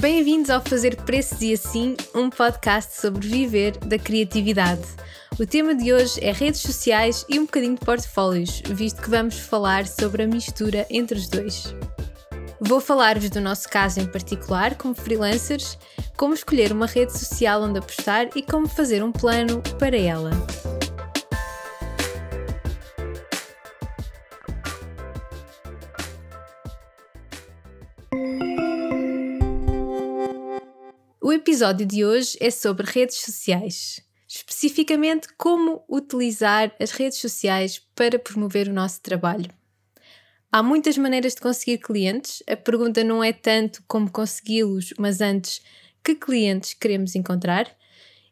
Bem-vindos ao Fazer Preços e Assim, um podcast sobre viver da criatividade. O tema de hoje é redes sociais e um bocadinho de portfólios, visto que vamos falar sobre a mistura entre os dois. Vou falar-vos do nosso caso em particular, como freelancers, como escolher uma rede social onde apostar e como fazer um plano para ela. Episódio de hoje é sobre redes sociais, especificamente como utilizar as redes sociais para promover o nosso trabalho. Há muitas maneiras de conseguir clientes, a pergunta não é tanto como consegui-los, mas antes que clientes queremos encontrar.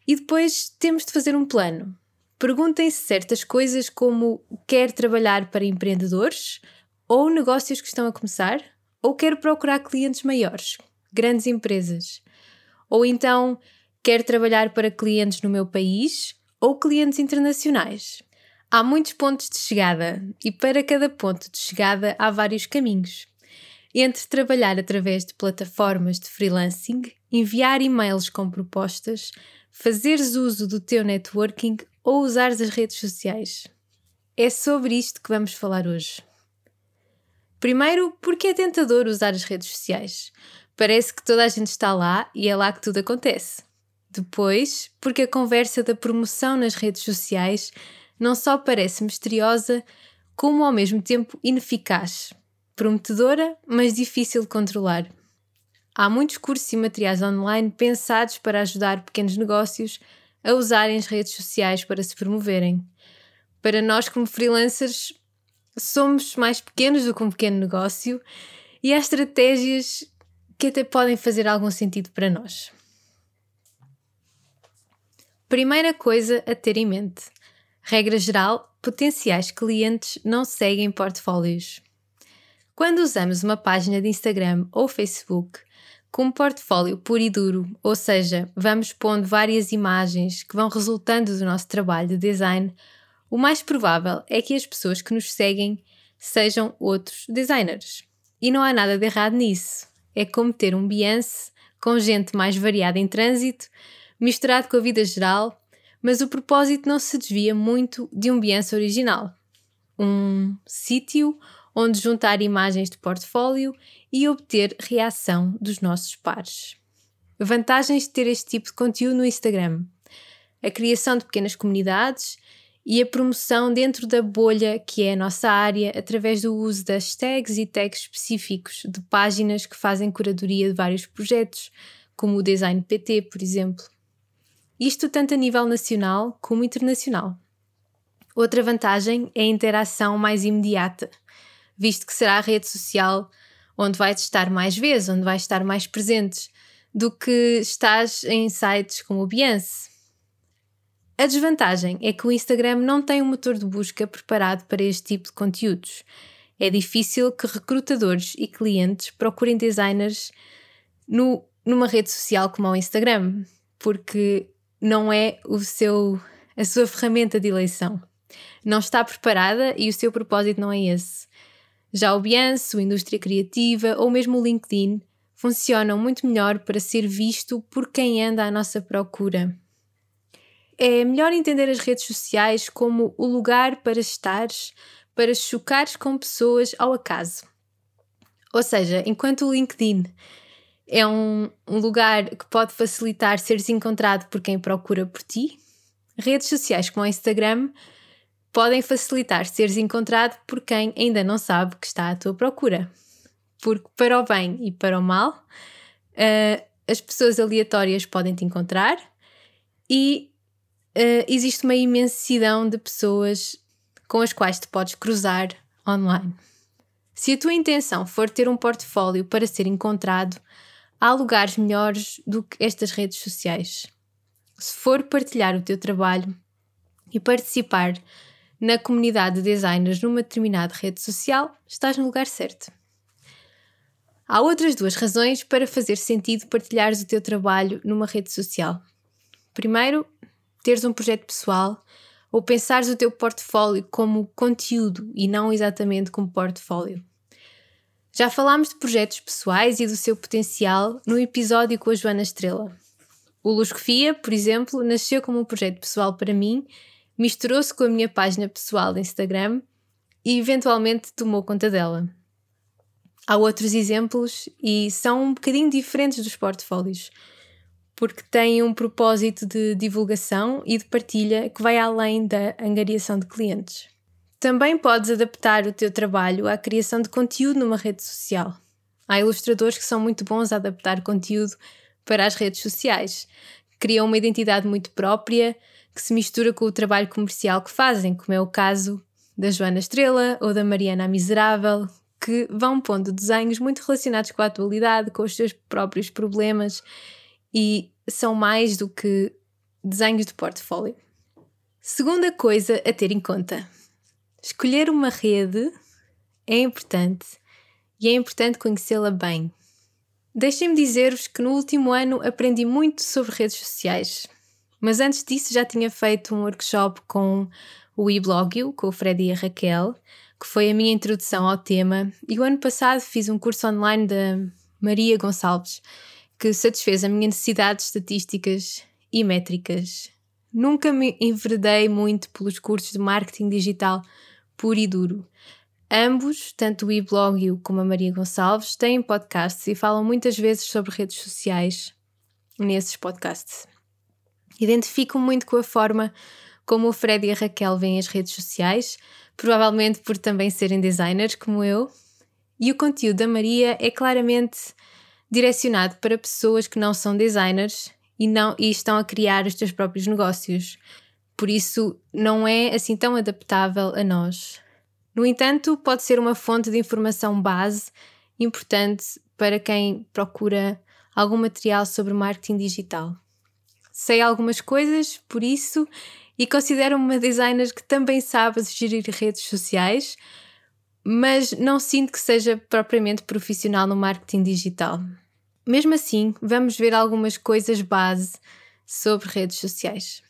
E depois temos de fazer um plano. Perguntem-se certas coisas como quer trabalhar para empreendedores ou negócios que estão a começar, ou quer procurar clientes maiores, grandes empresas. Ou então quer trabalhar para clientes no meu país ou clientes internacionais. Há muitos pontos de chegada e para cada ponto de chegada há vários caminhos. Entre trabalhar através de plataformas de freelancing, enviar e-mails com propostas, fazeres uso do teu networking ou usares as redes sociais. É sobre isto que vamos falar hoje. Primeiro, porque é tentador usar as redes sociais. Parece que toda a gente está lá e é lá que tudo acontece. Depois, porque a conversa da promoção nas redes sociais não só parece misteriosa, como ao mesmo tempo ineficaz, prometedora, mas difícil de controlar. Há muitos cursos e materiais online pensados para ajudar pequenos negócios a usarem as redes sociais para se promoverem. Para nós, como freelancers, somos mais pequenos do que um pequeno negócio e há estratégias que até podem fazer algum sentido para nós. Primeira coisa a ter em mente: regra geral, potenciais clientes não seguem portfólios. Quando usamos uma página de Instagram ou Facebook com um portfólio puro e duro, ou seja, vamos pondo várias imagens que vão resultando do nosso trabalho de design, o mais provável é que as pessoas que nos seguem sejam outros designers. E não há nada de errado nisso é como ter um Beyoncé com gente mais variada em trânsito, misturado com a vida geral, mas o propósito não se desvia muito de um Beyoncé original. Um sítio onde juntar imagens de portfólio e obter reação dos nossos pares. Vantagens de ter este tipo de conteúdo no Instagram: a criação de pequenas comunidades e a promoção dentro da bolha que é a nossa área através do uso de hashtags e tags específicos de páginas que fazem curadoria de vários projetos, como o Design PT, por exemplo. Isto tanto a nível nacional como internacional. Outra vantagem é a interação mais imediata, visto que será a rede social onde vais estar mais vezes, onde vais estar mais presentes, do que estás em sites como o Behance, a desvantagem é que o Instagram não tem um motor de busca preparado para este tipo de conteúdos. É difícil que recrutadores e clientes procurem designers no, numa rede social como o Instagram, porque não é o seu, a sua ferramenta de eleição. Não está preparada e o seu propósito não é esse. Já o Behance, o Indústria Criativa ou mesmo o LinkedIn funcionam muito melhor para ser visto por quem anda à nossa procura é melhor entender as redes sociais como o lugar para estares, para chocares com pessoas ao acaso. Ou seja, enquanto o LinkedIn é um, um lugar que pode facilitar seres encontrado por quem procura por ti, redes sociais como o Instagram podem facilitar seres encontrado por quem ainda não sabe que está à tua procura. Porque, para o bem e para o mal, uh, as pessoas aleatórias podem te encontrar e uh, existe uma imensidão de pessoas com as quais te podes cruzar online. Se a tua intenção for ter um portfólio para ser encontrado, há lugares melhores do que estas redes sociais. Se for partilhar o teu trabalho e participar na comunidade de designers numa determinada rede social, estás no lugar certo. Há outras duas razões para fazer sentido partilhares o teu trabalho numa rede social. Primeiro, teres um projeto pessoal ou pensares o teu portfólio como conteúdo e não exatamente como portfólio. Já falámos de projetos pessoais e do seu potencial no episódio com a Joana Estrela. O Luscofia, por exemplo, nasceu como um projeto pessoal para mim, misturou-se com a minha página pessoal de Instagram e eventualmente tomou conta dela. Há outros exemplos e são um bocadinho diferentes dos portfólios, porque têm um propósito de divulgação e de partilha que vai além da angariação de clientes. Também podes adaptar o teu trabalho à criação de conteúdo numa rede social. Há ilustradores que são muito bons a adaptar conteúdo para as redes sociais. Criam uma identidade muito própria que se mistura com o trabalho comercial que fazem, como é o caso da Joana Estrela ou da Mariana Miserável, que vão pondo desenhos muito relacionados com a atualidade, com os seus próprios problemas e são mais do que desenhos de portfólio. Segunda coisa a ter em conta: escolher uma rede é importante e é importante conhecê-la bem. Deixem-me dizer-vos que no último ano aprendi muito sobre redes sociais, mas antes disso já tinha feito um workshop com o eBlogio, com o Fred e a Raquel, que foi a minha introdução ao tema, e o ano passado fiz um curso online da Maria Gonçalves, que satisfez a minha necessidade de estatísticas e métricas. Nunca me enveredei muito pelos cursos de marketing digital puro e duro. Ambos, tanto o eBlogio como a Maria Gonçalves, têm podcasts e falam muitas vezes sobre redes sociais nesses podcasts. Identifico muito com a forma como o Fred e a Raquel veem as redes sociais, provavelmente por também serem designers como eu, e o conteúdo da Maria é claramente direcionado para pessoas que não são designers e, não, e estão a criar os seus próprios negócios. Por isso, não é assim tão adaptável a nós. No entanto, pode ser uma fonte de informação base importante para quem procura algum material sobre marketing digital. Sei algumas coisas, por isso, e considero-me uma designer que também sabe gerir redes sociais, mas não sinto que seja propriamente profissional no marketing digital. Mesmo assim, vamos ver algumas coisas base sobre redes sociais.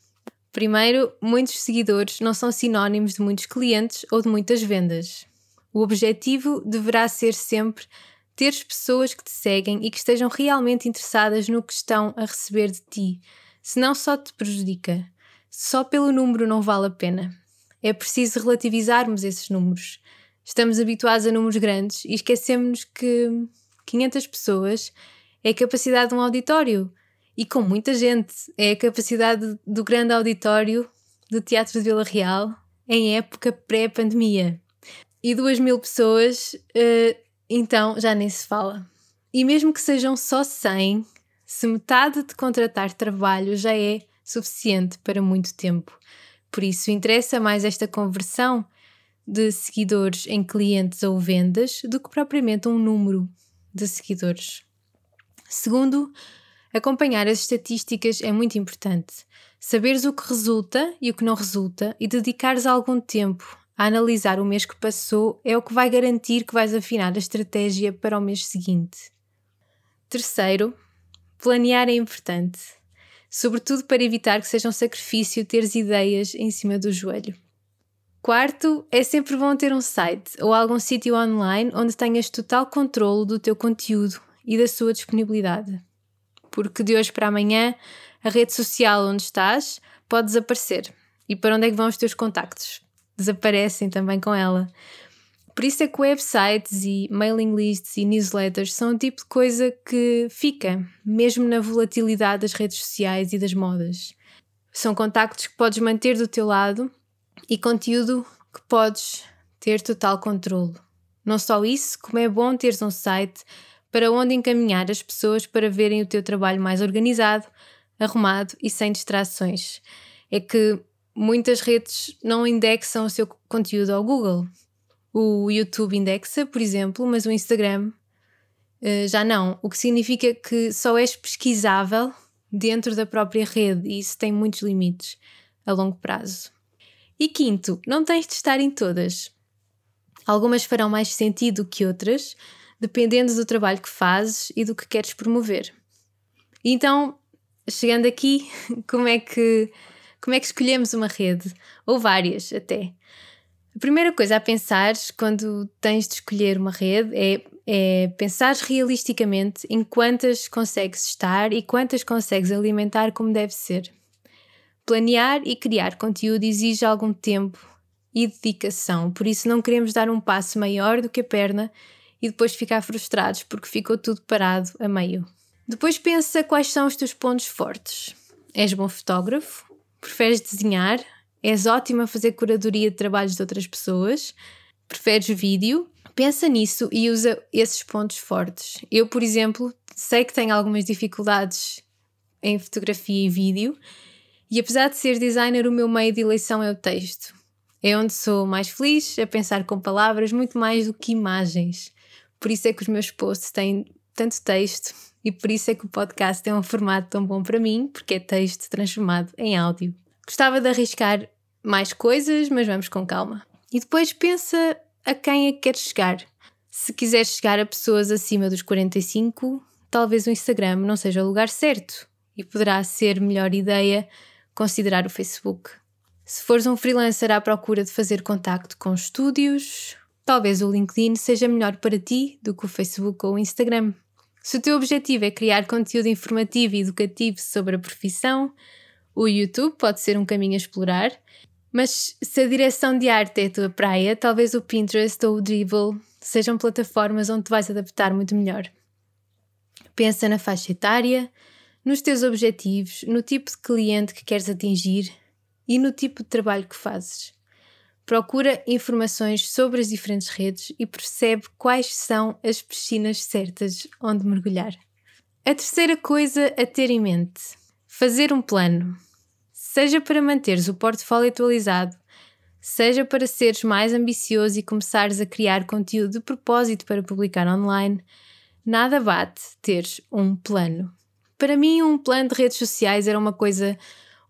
Primeiro, muitos seguidores não são sinónimos de muitos clientes ou de muitas vendas. O objetivo deverá ser sempre ter pessoas que te seguem e que estejam realmente interessadas no que estão a receber de ti, senão só te prejudica. Só pelo número não vale a pena. É preciso relativizarmos esses números. Estamos habituados a números grandes e esquecemos que 500 pessoas é a capacidade de um auditório. E com muita gente, é a capacidade do grande auditório do Teatro de Vila Real em época pré-pandemia. E duas mil pessoas, uh, então já nem se fala. E mesmo que sejam só 100, se metade de contratar trabalho já é suficiente para muito tempo. Por isso, interessa mais esta conversão de seguidores em clientes ou vendas do que propriamente um número de seguidores. Segundo, acompanhar as estatísticas é muito importante. Saberes o que resulta e o que não resulta e dedicares algum tempo a analisar o mês que passou é o que vai garantir que vais afinar a estratégia para o mês seguinte. Terceiro, planear é importante sobretudo para evitar que seja um sacrifício teres ideias em cima do joelho. Quarto, é sempre bom ter um site ou algum sítio online onde tenhas total controle do teu conteúdo e da sua disponibilidade. Porque de hoje para amanhã, a rede social onde estás pode desaparecer. E para onde é que vão os teus contactos? Desaparecem também com ela. Por isso é que websites e mailing lists e newsletters são o tipo de coisa que fica, mesmo na volatilidade das redes sociais e das modas. São contactos que podes manter do teu lado e conteúdo que podes ter total controle. Não só isso, como é bom teres um site para onde encaminhar as pessoas para verem o teu trabalho mais organizado, arrumado e sem distrações. É que muitas redes não indexam o seu conteúdo ao Google o YouTube indexa, por exemplo, mas o Instagram uh, já não. O que significa que só és pesquisável dentro da própria rede e isso tem muitos limites a longo prazo. E quinto, não tens de estar em todas. Algumas farão mais sentido que outras, dependendo do trabalho que fazes e do que queres promover. Então, chegando aqui, como é que como é que escolhemos uma rede ou várias até? A primeira coisa a pensar quando tens de escolher uma rede é, é pensar realisticamente em quantas consegues estar e quantas consegues alimentar como deve ser. Planear e criar conteúdo exige algum tempo e dedicação, por isso não queremos dar um passo maior do que a perna e depois ficar frustrados porque ficou tudo parado a meio. Depois pensa quais são os teus pontos fortes. És bom fotógrafo? Preferes desenhar? És ótima a fazer curadoria de trabalhos de outras pessoas? Preferes vídeo? Pensa nisso e usa esses pontos fortes. Eu, por exemplo, sei que tenho algumas dificuldades em fotografia e vídeo, e apesar de ser designer, o meu meio de eleição é o texto. É onde sou mais feliz a pensar com palavras muito mais do que imagens. Por isso é que os meus posts têm tanto texto e por isso é que o podcast é um formato tão bom para mim, porque é texto transformado em áudio. Gostava de arriscar mais coisas, mas vamos com calma. E depois pensa a quem é que queres chegar. Se quiseres chegar a pessoas acima dos 45, talvez o Instagram não seja o lugar certo e poderá ser melhor ideia considerar o Facebook. Se fores um freelancer à procura de fazer contacto com estúdios, talvez o LinkedIn seja melhor para ti do que o Facebook ou o Instagram. Se o teu objetivo é criar conteúdo informativo e educativo sobre a profissão, o YouTube pode ser um caminho a explorar, mas se a direção de arte é a tua praia, talvez o Pinterest ou o Dribble sejam plataformas onde te vais adaptar muito melhor. Pensa na faixa etária, nos teus objetivos, no tipo de cliente que queres atingir e no tipo de trabalho que fazes. Procura informações sobre as diferentes redes e percebe quais são as piscinas certas onde mergulhar. A terceira coisa a ter em mente: fazer um plano. Seja para manteres o portfólio atualizado, seja para seres mais ambicioso e começares a criar conteúdo de propósito para publicar online, nada bate teres um plano. Para mim, um plano de redes sociais era uma coisa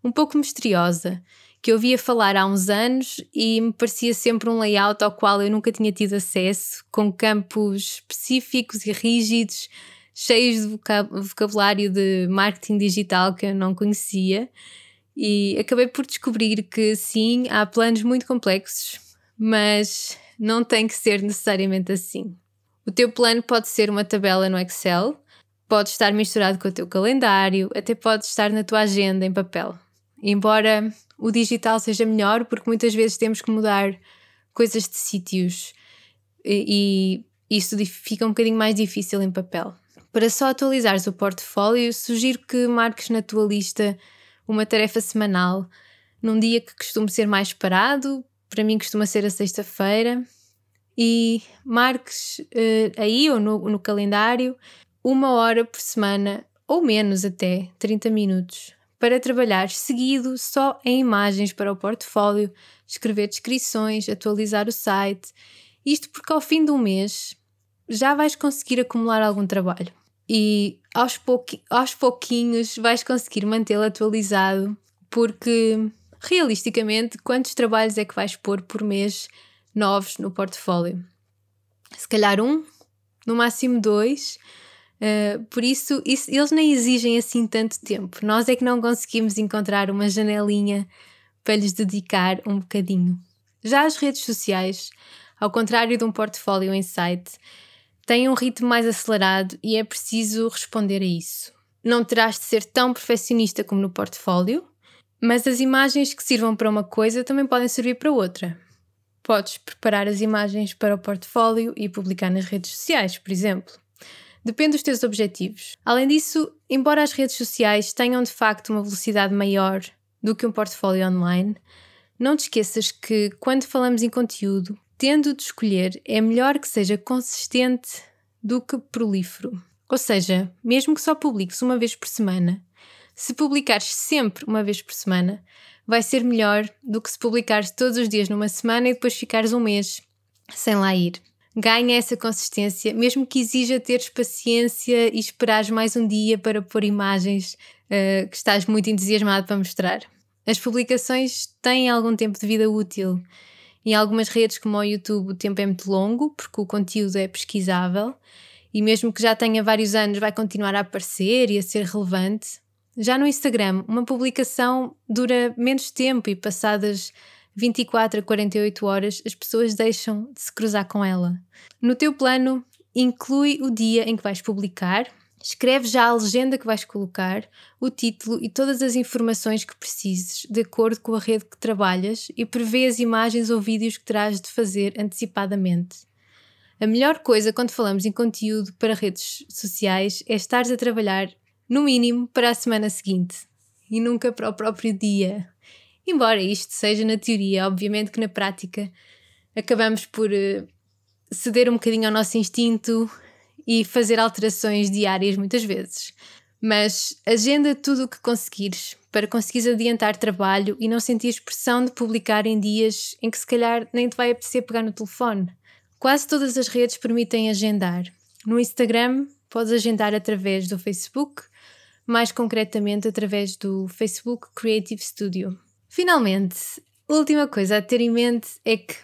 um pouco misteriosa que eu ouvia falar há uns anos e me parecia sempre um layout ao qual eu nunca tinha tido acesso, com campos específicos e rígidos, cheios de vocabulário de marketing digital que eu não conhecia. E acabei por descobrir que sim, há planos muito complexos, mas não tem que ser necessariamente assim. O teu plano pode ser uma tabela no Excel, pode estar misturado com o teu calendário, até pode estar na tua agenda em papel. Embora o digital seja melhor, porque muitas vezes temos que mudar coisas de sítios e, e isso fica um bocadinho mais difícil em papel. Para só atualizares o portfólio, sugiro que marques na tua lista uma tarefa semanal num dia que costuma ser mais parado, para mim costuma ser a sexta-feira, e marques uh, aí ou no, no calendário uma hora por semana ou menos até 30 minutos para trabalhar seguido só em imagens para o portfólio, escrever descrições, atualizar o site. Isto porque ao fim de um mês já vais conseguir acumular algum trabalho e aos, pouqui aos pouquinhos vais conseguir mantê-lo atualizado, porque realisticamente, quantos trabalhos é que vais pôr por mês novos no portfólio? Se calhar um, no máximo dois Uh, por isso, isso, eles nem exigem assim tanto tempo. Nós é que não conseguimos encontrar uma janelinha para lhes dedicar um bocadinho. Já as redes sociais, ao contrário de um portfólio em site, têm um ritmo mais acelerado e é preciso responder a isso. Não terás de ser tão perfeccionista como no portfólio, mas as imagens que sirvam para uma coisa também podem servir para outra. Podes preparar as imagens para o portfólio e publicar nas redes sociais, por exemplo. Depende dos teus objetivos. Além disso, embora as redes sociais tenham de facto uma velocidade maior do que um portfólio online, não te esqueças que quando falamos em conteúdo, tendo de escolher, é melhor que seja consistente do que prolífero. Ou seja, mesmo que só publiques uma vez por semana, se publicares sempre uma vez por semana, vai ser melhor do que se publicares todos os dias numa semana e depois ficares um mês sem lá ir ganha essa consistência, mesmo que exija teres paciência e esperares mais um dia para pôr imagens uh, que estás muito entusiasmado para mostrar. As publicações têm algum tempo de vida útil. Em algumas redes, como o YouTube, o tempo é muito longo, porque o conteúdo é pesquisável e, mesmo que já tenha vários anos, vai continuar a aparecer e a ser relevante. Já no Instagram, uma publicação dura menos tempo e, passadas 24 a 48 horas, as pessoas deixam de se cruzar com ela. No teu plano, inclui o dia em que vais publicar, escreve já a legenda que vais colocar, o título e todas as informações que precises, de acordo com a rede que trabalhas, e prevê as imagens ou vídeos que terás de fazer antecipadamente. A melhor coisa quando falamos em conteúdo para redes sociais é estares a trabalhar, no mínimo, para a semana seguinte e nunca para o próprio dia. Embora isto seja na teoria, obviamente que na prática acabamos por uh, ceder um bocadinho ao nosso instinto e fazer alterações diárias muitas vezes. Mas agenda tudo o que conseguires para conseguires adiantar trabalho e não sentir pressão de publicar em dias em que se calhar nem te vai apetecer pegar no telefone. Quase todas as redes permitem agendar. No Instagram, podes agendar através do Facebook, mais concretamente através do Facebook Creative Studio. Finalmente, última coisa a ter em mente é que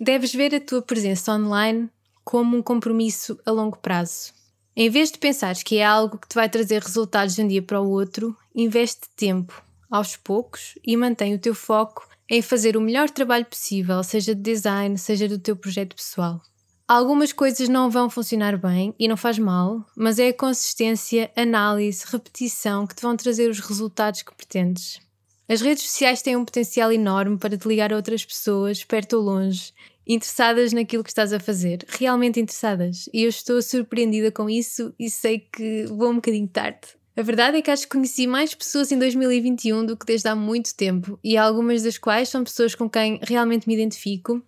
deves ver a tua presença online como um compromisso a longo prazo. Em vez de pensares que é algo que te vai trazer resultados de um dia para o outro, investe tempo, aos poucos, e mantém o teu foco em fazer o melhor trabalho possível, seja de design, seja do teu projeto pessoal. Algumas coisas não vão funcionar bem e não faz mal, mas é a consistência, análise, repetição que te vão trazer os resultados que pretendes. As redes sociais têm um potencial enorme para te ligar a outras pessoas, perto ou longe, interessadas naquilo que estás a fazer, realmente interessadas. E eu estou surpreendida com isso e sei que vou um bocadinho tarde. A verdade é que acho que conheci mais pessoas em 2021 do que desde há muito tempo, e algumas das quais são pessoas com quem realmente me identifico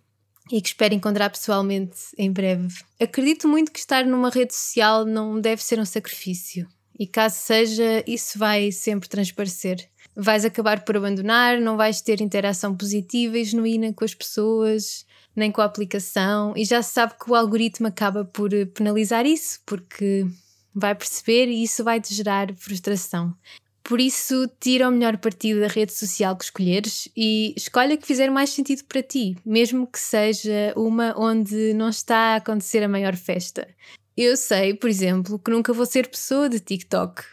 e que espero encontrar pessoalmente em breve. Acredito muito que estar numa rede social não deve ser um sacrifício, e caso seja, isso vai sempre transparecer vais acabar por abandonar, não vais ter interação positiva e genuína com as pessoas, nem com a aplicação, e já se sabe que o algoritmo acaba por penalizar isso, porque vai perceber e isso vai te gerar frustração. Por isso, tira o melhor partido da rede social que escolheres e escolha que fizer mais sentido para ti, mesmo que seja uma onde não está a acontecer a maior festa. Eu sei, por exemplo, que nunca vou ser pessoa de TikTok.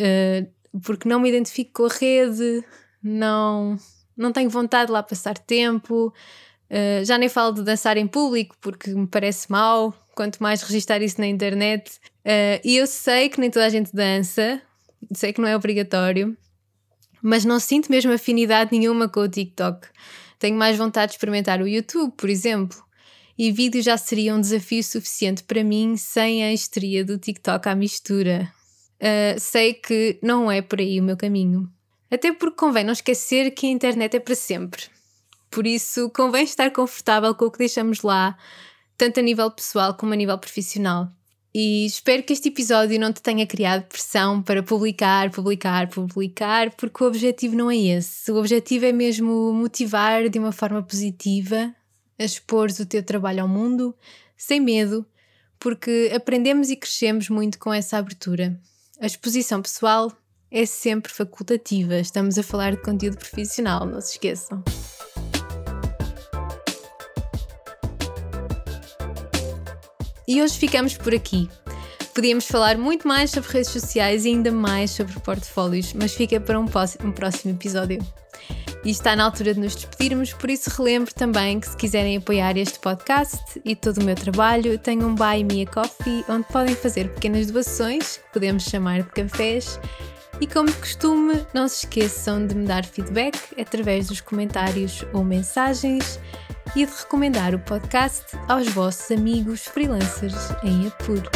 Uh, porque não me identifico com a rede, não, não tenho vontade de lá passar tempo, uh, já nem falo de dançar em público porque me parece mal, quanto mais registar isso na internet. Uh, e eu sei que nem toda a gente dança, sei que não é obrigatório, mas não sinto mesmo afinidade nenhuma com o TikTok. Tenho mais vontade de experimentar o YouTube, por exemplo. E vídeo já seria um desafio suficiente para mim sem a histeria do TikTok à mistura uh, sei que não é por aí o meu caminho. Até porque convém não esquecer que a internet é para sempre. Por isso, convém estar confortável com o que deixamos lá, tanto a nível pessoal como a nível profissional. E espero que este episódio não te tenha criado pressão para publicar, publicar, publicar, porque o objetivo não é esse. O objetivo é mesmo motivar de uma forma positiva, a expor o teu trabalho ao mundo, sem medo, porque aprendemos e crescemos muito com essa abertura. A exposição pessoal é sempre facultativa. Estamos a falar de conteúdo profissional, não se esqueçam. E hoje ficamos por aqui. Podíamos falar muito mais sobre redes sociais e ainda mais sobre portfólios, mas fica para um próximo episódio. E está na altura de nos despedirmos, por isso relembro também que se quiserem apoiar este podcast e todo o meu trabalho, tenho um Buy Me a Coffee onde podem fazer pequenas doações, podemos chamar de cafés. E como de costume, não se esqueçam de me dar feedback através dos comentários ou mensagens e de recomendar o podcast aos vossos amigos freelancers em apuro.